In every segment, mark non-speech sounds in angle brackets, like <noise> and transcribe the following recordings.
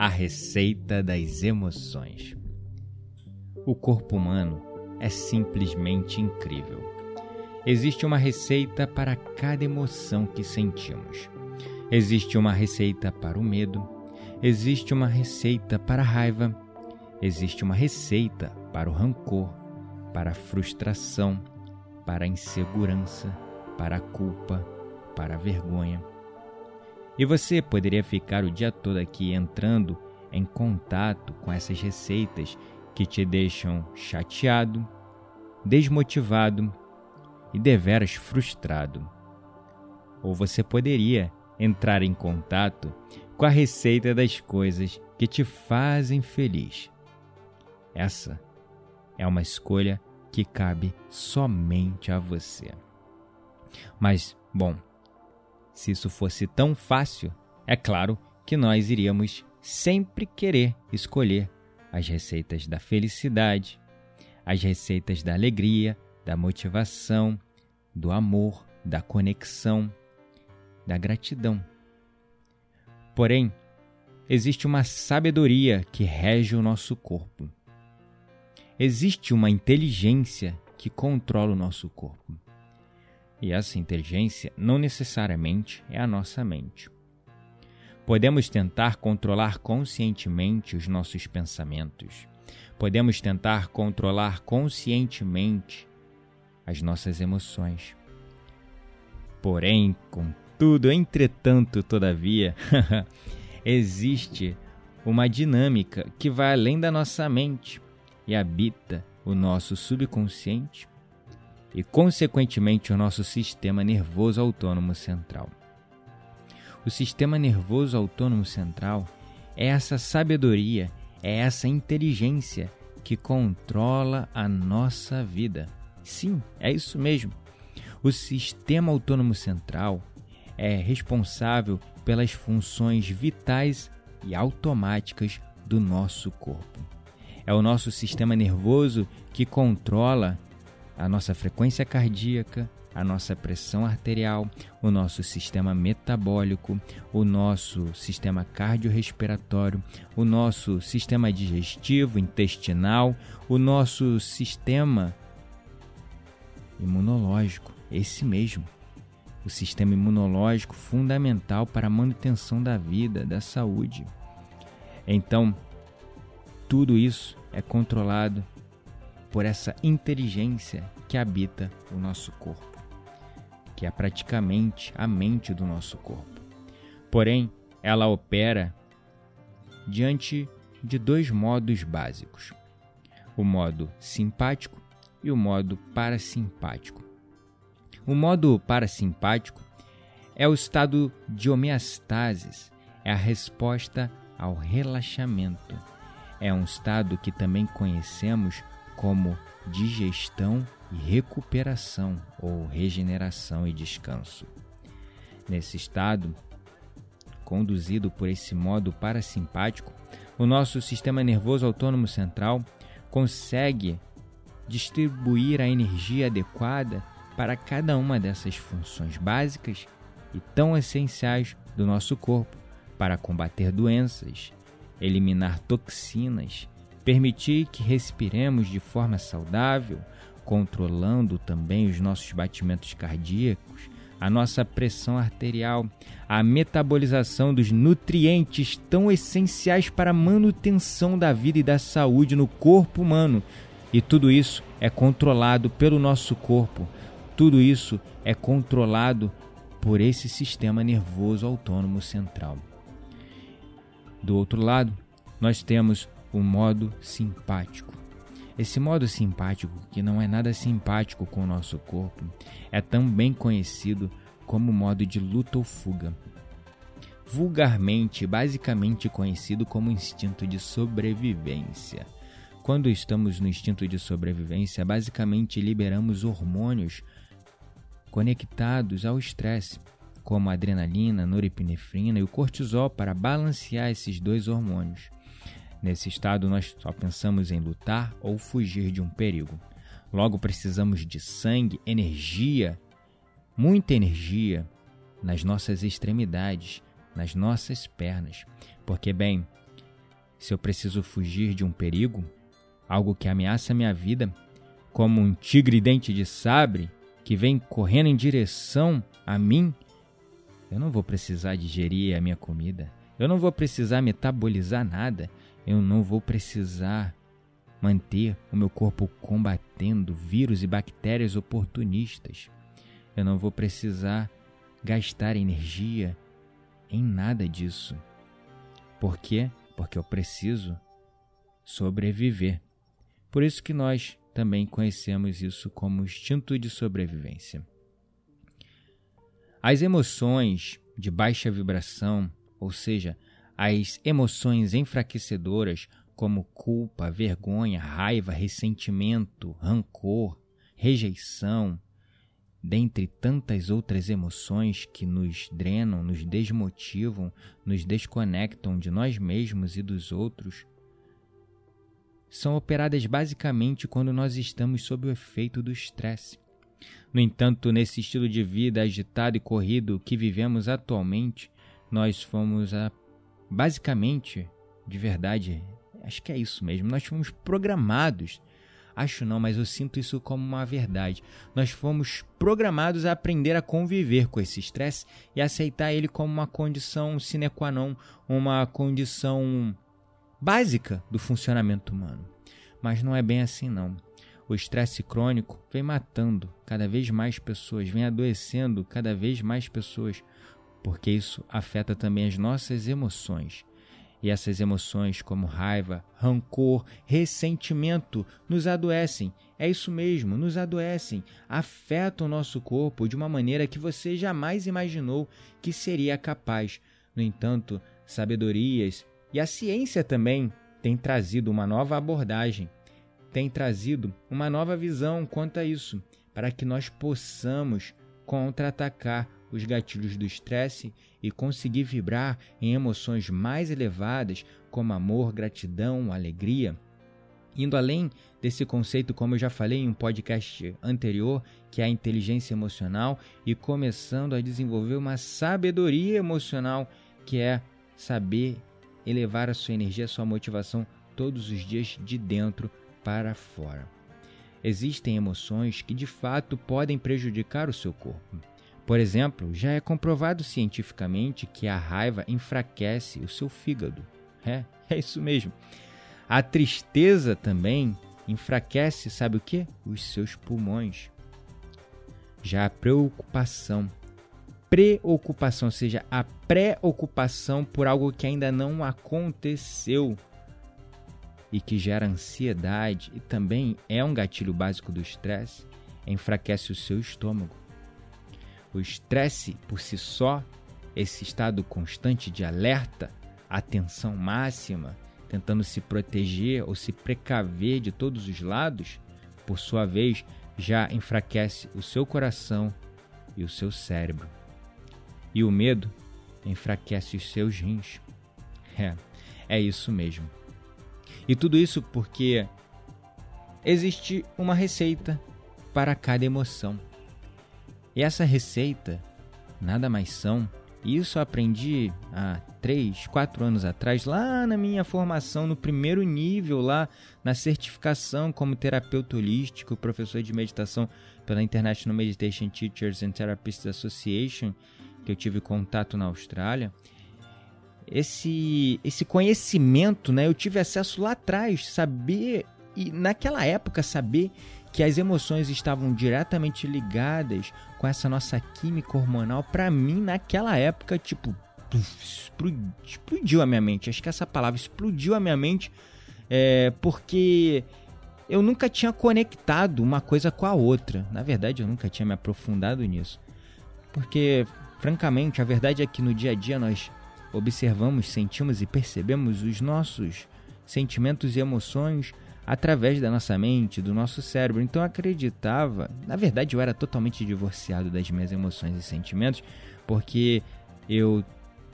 a receita das emoções. O corpo humano é simplesmente incrível. Existe uma receita para cada emoção que sentimos. Existe uma receita para o medo, existe uma receita para a raiva, existe uma receita para o rancor, para a frustração, para a insegurança, para a culpa, para a vergonha. E você poderia ficar o dia todo aqui entrando em contato com essas receitas que te deixam chateado, desmotivado e deveras frustrado. Ou você poderia entrar em contato com a receita das coisas que te fazem feliz. Essa é uma escolha que cabe somente a você. Mas, bom, se isso fosse tão fácil, é claro que nós iríamos sempre querer escolher as receitas da felicidade, as receitas da alegria, da motivação, do amor, da conexão, da gratidão. Porém, existe uma sabedoria que rege o nosso corpo. Existe uma inteligência que controla o nosso corpo. E essa inteligência não necessariamente é a nossa mente. Podemos tentar controlar conscientemente os nossos pensamentos. Podemos tentar controlar conscientemente as nossas emoções. Porém, contudo, entretanto, todavia, <laughs> existe uma dinâmica que vai além da nossa mente e habita o nosso subconsciente e, consequentemente, o nosso sistema nervoso autônomo central. O sistema nervoso autônomo central é essa sabedoria, é essa inteligência que controla a nossa vida. Sim, é isso mesmo. O sistema autônomo central é responsável pelas funções vitais e automáticas do nosso corpo. É o nosso sistema nervoso que controla a nossa frequência cardíaca, a nossa pressão arterial, o nosso sistema metabólico, o nosso sistema cardiorrespiratório, o nosso sistema digestivo, intestinal, o nosso sistema imunológico, esse mesmo. O sistema imunológico fundamental para a manutenção da vida, da saúde. Então, tudo isso é controlado por essa inteligência que habita o nosso corpo, que é praticamente a mente do nosso corpo. Porém, ela opera diante de dois modos básicos: o modo simpático e o modo parasimpático. O modo parasimpático é o estado de homeostasis, é a resposta ao relaxamento. É um estado que também conhecemos como digestão e recuperação ou regeneração e descanso. Nesse estado, conduzido por esse modo parasimpático, o nosso sistema nervoso autônomo central consegue distribuir a energia adequada para cada uma dessas funções básicas e tão essenciais do nosso corpo para combater doenças, eliminar toxinas, permitir que respiremos de forma saudável, controlando também os nossos batimentos cardíacos, a nossa pressão arterial, a metabolização dos nutrientes tão essenciais para a manutenção da vida e da saúde no corpo humano. E tudo isso é controlado pelo nosso corpo. Tudo isso é controlado por esse sistema nervoso autônomo central. Do outro lado, nós temos o modo simpático. Esse modo simpático, que não é nada simpático com o nosso corpo, é também conhecido como modo de luta ou fuga. Vulgarmente, basicamente conhecido como instinto de sobrevivência. Quando estamos no instinto de sobrevivência, basicamente liberamos hormônios conectados ao estresse, como adrenalina, norepinefrina e o cortisol para balancear esses dois hormônios. Nesse estado, nós só pensamos em lutar ou fugir de um perigo. Logo, precisamos de sangue, energia, muita energia nas nossas extremidades, nas nossas pernas. Porque, bem, se eu preciso fugir de um perigo, algo que ameaça minha vida, como um tigre dente de sabre que vem correndo em direção a mim, eu não vou precisar digerir a minha comida, eu não vou precisar metabolizar nada, eu não vou precisar manter o meu corpo combatendo vírus e bactérias oportunistas. Eu não vou precisar gastar energia em nada disso. Por quê? Porque eu preciso sobreviver. Por isso que nós também conhecemos isso como instinto de sobrevivência. As emoções de baixa vibração, ou seja, as emoções enfraquecedoras como culpa, vergonha, raiva, ressentimento, rancor, rejeição, dentre tantas outras emoções que nos drenam, nos desmotivam, nos desconectam de nós mesmos e dos outros, são operadas basicamente quando nós estamos sob o efeito do estresse. No entanto, nesse estilo de vida agitado e corrido que vivemos atualmente, nós fomos basicamente, de verdade, acho que é isso mesmo. Nós fomos programados. Acho não, mas eu sinto isso como uma verdade. Nós fomos programados a aprender a conviver com esse estresse e aceitar ele como uma condição sine qua non, uma condição básica do funcionamento humano. Mas não é bem assim não. O estresse crônico vem matando cada vez mais pessoas, vem adoecendo cada vez mais pessoas, porque isso afeta também as nossas emoções. E essas emoções, como raiva, rancor, ressentimento, nos adoecem. É isso mesmo, nos adoecem, afetam o nosso corpo de uma maneira que você jamais imaginou que seria capaz. No entanto, sabedorias e a ciência também têm trazido uma nova abordagem, tem trazido uma nova visão quanto a isso, para que nós possamos contra-atacar os gatilhos do estresse e conseguir vibrar em emoções mais elevadas como amor, gratidão, alegria. Indo além desse conceito, como eu já falei em um podcast anterior, que é a inteligência emocional, e começando a desenvolver uma sabedoria emocional, que é saber elevar a sua energia, a sua motivação todos os dias de dentro para fora. Existem emoções que de fato podem prejudicar o seu corpo. Por exemplo, já é comprovado cientificamente que a raiva enfraquece o seu fígado. É, é isso mesmo. A tristeza também enfraquece, sabe o que? Os seus pulmões. Já a preocupação, preocupação, ou seja, a preocupação por algo que ainda não aconteceu e que gera ansiedade e também é um gatilho básico do estresse, enfraquece o seu estômago. O estresse por si só, esse estado constante de alerta, atenção máxima, tentando se proteger ou se precaver de todos os lados, por sua vez, já enfraquece o seu coração e o seu cérebro. E o medo enfraquece os seus rins. É, é isso mesmo. E tudo isso porque existe uma receita para cada emoção. E essa receita nada mais são Isso eu aprendi há 3, 4 anos atrás, lá na minha formação, no primeiro nível, lá na certificação como terapeuta holístico, professor de meditação pela International Meditation Teachers and Therapists Association, que eu tive contato na Austrália. Esse, esse conhecimento, né, eu tive acesso lá atrás, saber, e naquela época, saber que as emoções estavam diretamente ligadas com essa nossa química hormonal, para mim, naquela época, tipo, explodiu a minha mente. Acho que essa palavra explodiu a minha mente, é, porque eu nunca tinha conectado uma coisa com a outra. Na verdade, eu nunca tinha me aprofundado nisso. Porque, francamente, a verdade é que no dia a dia nós observamos, sentimos e percebemos os nossos sentimentos e emoções através da nossa mente, do nosso cérebro. Então eu acreditava, na verdade eu era totalmente divorciado das minhas emoções e sentimentos, porque eu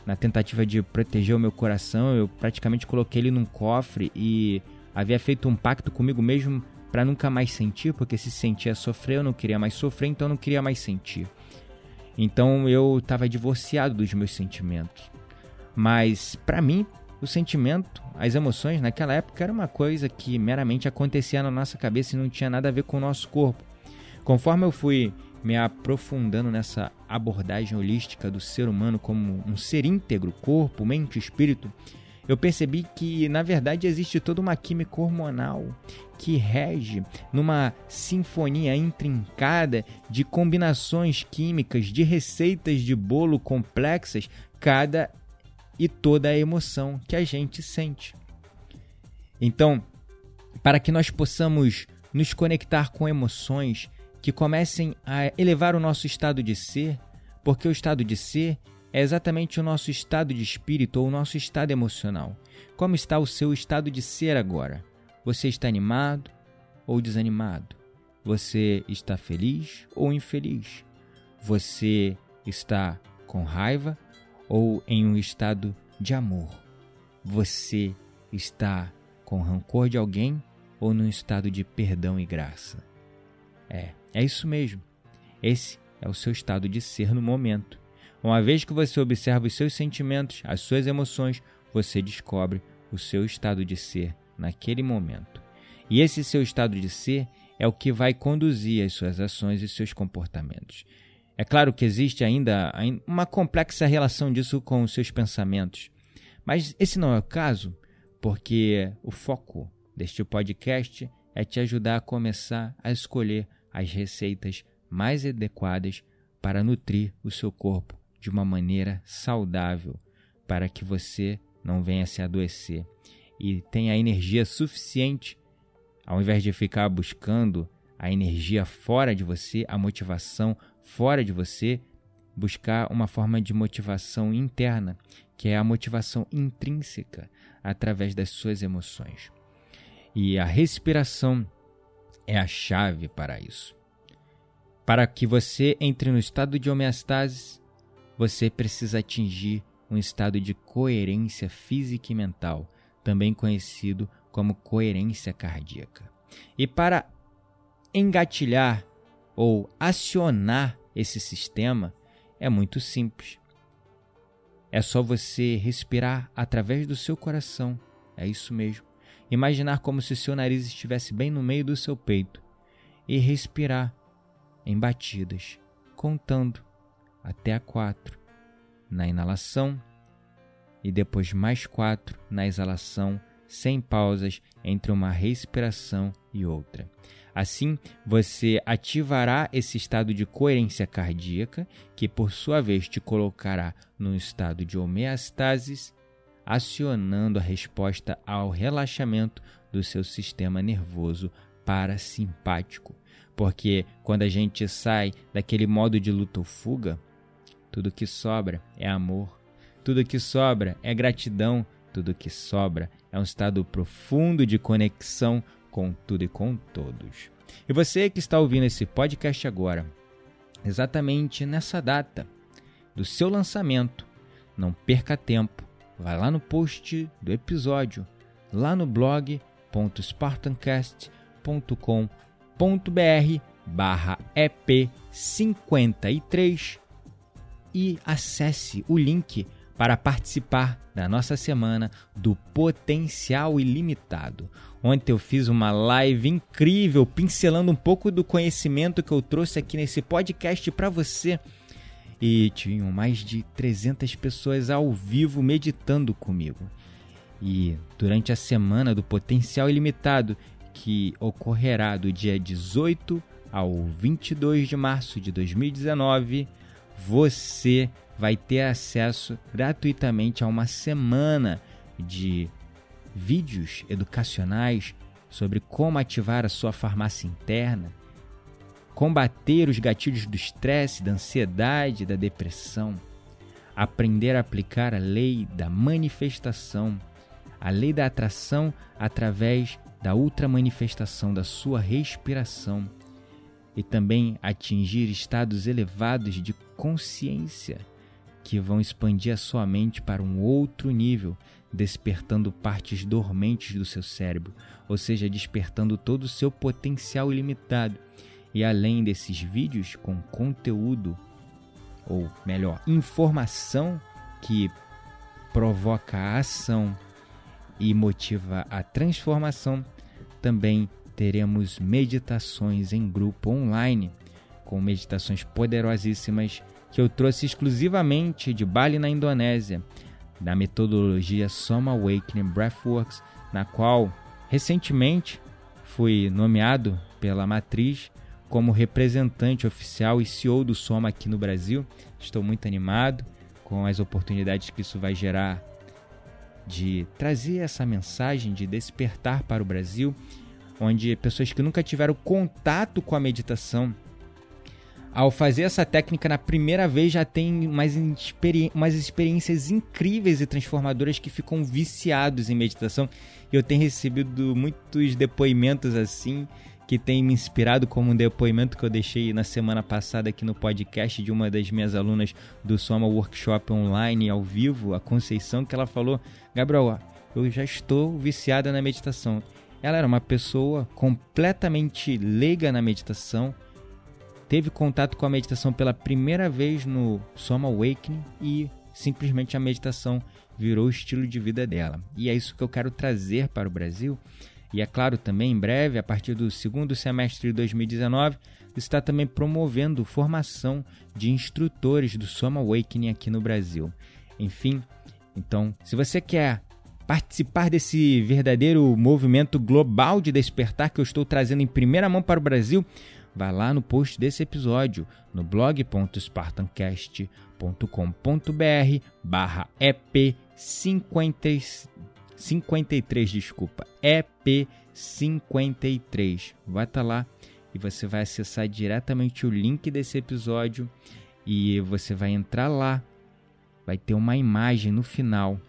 na tentativa de proteger o meu coração, eu praticamente coloquei ele num cofre e havia feito um pacto comigo mesmo para nunca mais sentir, porque se sentia sofrer, eu não queria mais sofrer, então eu não queria mais sentir. Então eu estava divorciado dos meus sentimentos. Mas para mim, o sentimento, as emoções naquela época era uma coisa que meramente acontecia na nossa cabeça e não tinha nada a ver com o nosso corpo. Conforme eu fui me aprofundando nessa abordagem holística do ser humano como um ser íntegro, corpo, mente espírito, eu percebi que na verdade existe toda uma química hormonal que rege numa sinfonia intrincada de combinações químicas, de receitas de bolo complexas, cada e toda a emoção que a gente sente. Então, para que nós possamos nos conectar com emoções que comecem a elevar o nosso estado de ser, porque o estado de ser é exatamente o nosso estado de espírito ou o nosso estado emocional. Como está o seu estado de ser agora? Você está animado ou desanimado? Você está feliz ou infeliz? Você está com raiva ou em um estado de amor? Você está com rancor de alguém ou num estado de perdão e graça? É, é isso mesmo. Esse é o seu estado de ser no momento. Uma vez que você observa os seus sentimentos, as suas emoções, você descobre o seu estado de ser naquele momento. E esse seu estado de ser é o que vai conduzir as suas ações e seus comportamentos. É claro que existe ainda uma complexa relação disso com os seus pensamentos, mas esse não é o caso, porque o foco deste podcast é te ajudar a começar a escolher as receitas mais adequadas para nutrir o seu corpo de uma maneira saudável, para que você não venha se adoecer. E tenha energia suficiente, ao invés de ficar buscando a energia fora de você, a motivação fora de você, buscar uma forma de motivação interna, que é a motivação intrínseca através das suas emoções. E a respiração é a chave para isso. Para que você entre no estado de homeostase, você precisa atingir um estado de coerência física e mental, também conhecido como coerência cardíaca. E para engatilhar ou acionar esse sistema é muito simples. É só você respirar através do seu coração. É isso mesmo. Imaginar como se seu nariz estivesse bem no meio do seu peito e respirar em batidas, contando até a quatro na inalação e depois mais quatro na exalação, sem pausas entre uma respiração e outra. Assim, você ativará esse estado de coerência cardíaca, que por sua vez te colocará num estado de homeostasis, acionando a resposta ao relaxamento do seu sistema nervoso parasimpático. Porque quando a gente sai daquele modo de luta ou fuga, tudo que sobra é amor, tudo que sobra é gratidão, tudo que sobra é um estado profundo de conexão com tudo e com todos. E você que está ouvindo esse podcast agora, exatamente nessa data do seu lançamento, não perca tempo. Vai lá no post do episódio, lá no blog.spartancast.com.br barra EP53 e acesse o link para participar da nossa semana do Potencial Ilimitado. Ontem eu fiz uma live incrível pincelando um pouco do conhecimento que eu trouxe aqui nesse podcast para você. E tinham mais de 300 pessoas ao vivo meditando comigo. E durante a semana do Potencial Ilimitado, que ocorrerá do dia 18 ao 22 de março de 2019, você vai ter acesso gratuitamente a uma semana de vídeos educacionais sobre como ativar a sua farmácia interna, combater os gatilhos do estresse, da ansiedade, da depressão, aprender a aplicar a lei da manifestação, a lei da atração através da ultramanifestação da sua respiração e também atingir estados elevados de consciência que vão expandir a sua mente para um outro nível, despertando partes dormentes do seu cérebro, ou seja, despertando todo o seu potencial ilimitado. E além desses vídeos com conteúdo, ou melhor, informação que provoca a ação e motiva a transformação, também teremos meditações em grupo online, com meditações poderosíssimas que eu trouxe exclusivamente de Bali, na Indonésia, da metodologia Soma Awakening Breathworks, na qual recentemente fui nomeado pela matriz como representante oficial e CEO do Soma aqui no Brasil. Estou muito animado com as oportunidades que isso vai gerar de trazer essa mensagem de despertar para o Brasil, onde pessoas que nunca tiveram contato com a meditação ao fazer essa técnica na primeira vez já tem umas, experi umas experiências incríveis e transformadoras que ficam viciados em meditação. Eu tenho recebido muitos depoimentos assim que tem me inspirado, como um depoimento que eu deixei na semana passada aqui no podcast de uma das minhas alunas do Soma Workshop online ao vivo, a Conceição, que ela falou: Gabriel, eu já estou viciada na meditação. Ela era uma pessoa completamente leiga na meditação, teve contato com a meditação pela primeira vez no Soma Awakening e simplesmente a meditação virou o estilo de vida dela. E é isso que eu quero trazer para o Brasil. E é claro, também em breve, a partir do segundo semestre de 2019, está também promovendo formação de instrutores do Soma Awakening aqui no Brasil. Enfim, então, se você quer participar desse verdadeiro movimento global de despertar que eu estou trazendo em primeira mão para o Brasil, Vá lá no post desse episódio no blog.spartancast.com.br barra EP53, desculpa, EP53. Vai estar tá lá e você vai acessar diretamente o link desse episódio e você vai entrar lá. Vai ter uma imagem no final.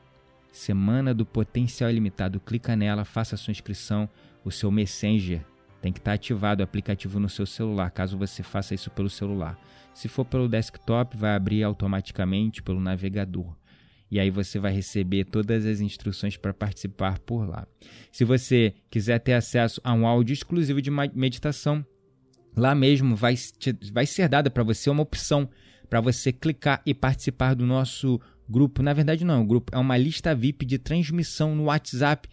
Semana do Potencial Ilimitado. Clica nela, faça a sua inscrição. O seu Messenger tem que estar ativado o aplicativo no seu celular, caso você faça isso pelo celular. Se for pelo desktop, vai abrir automaticamente pelo navegador. E aí você vai receber todas as instruções para participar por lá. Se você quiser ter acesso a um áudio exclusivo de meditação, lá mesmo vai, vai ser dada para você uma opção para você clicar e participar do nosso grupo. Na verdade, não é um grupo, é uma lista VIP de transmissão no WhatsApp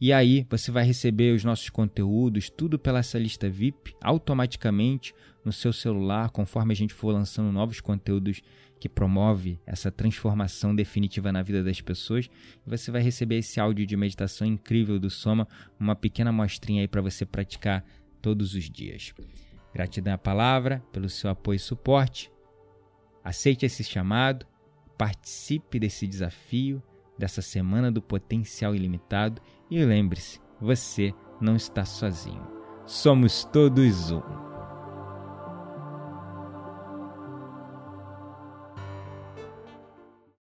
e aí você vai receber os nossos conteúdos, tudo pela essa lista VIP, automaticamente no seu celular, conforme a gente for lançando novos conteúdos que promove essa transformação definitiva na vida das pessoas. Você vai receber esse áudio de meditação incrível do Soma, uma pequena amostrinha aí para você praticar todos os dias. Gratidão à palavra pelo seu apoio e suporte. Aceite esse chamado, participe desse desafio, dessa semana do potencial ilimitado e lembre-se, você não está sozinho. Somos todos um.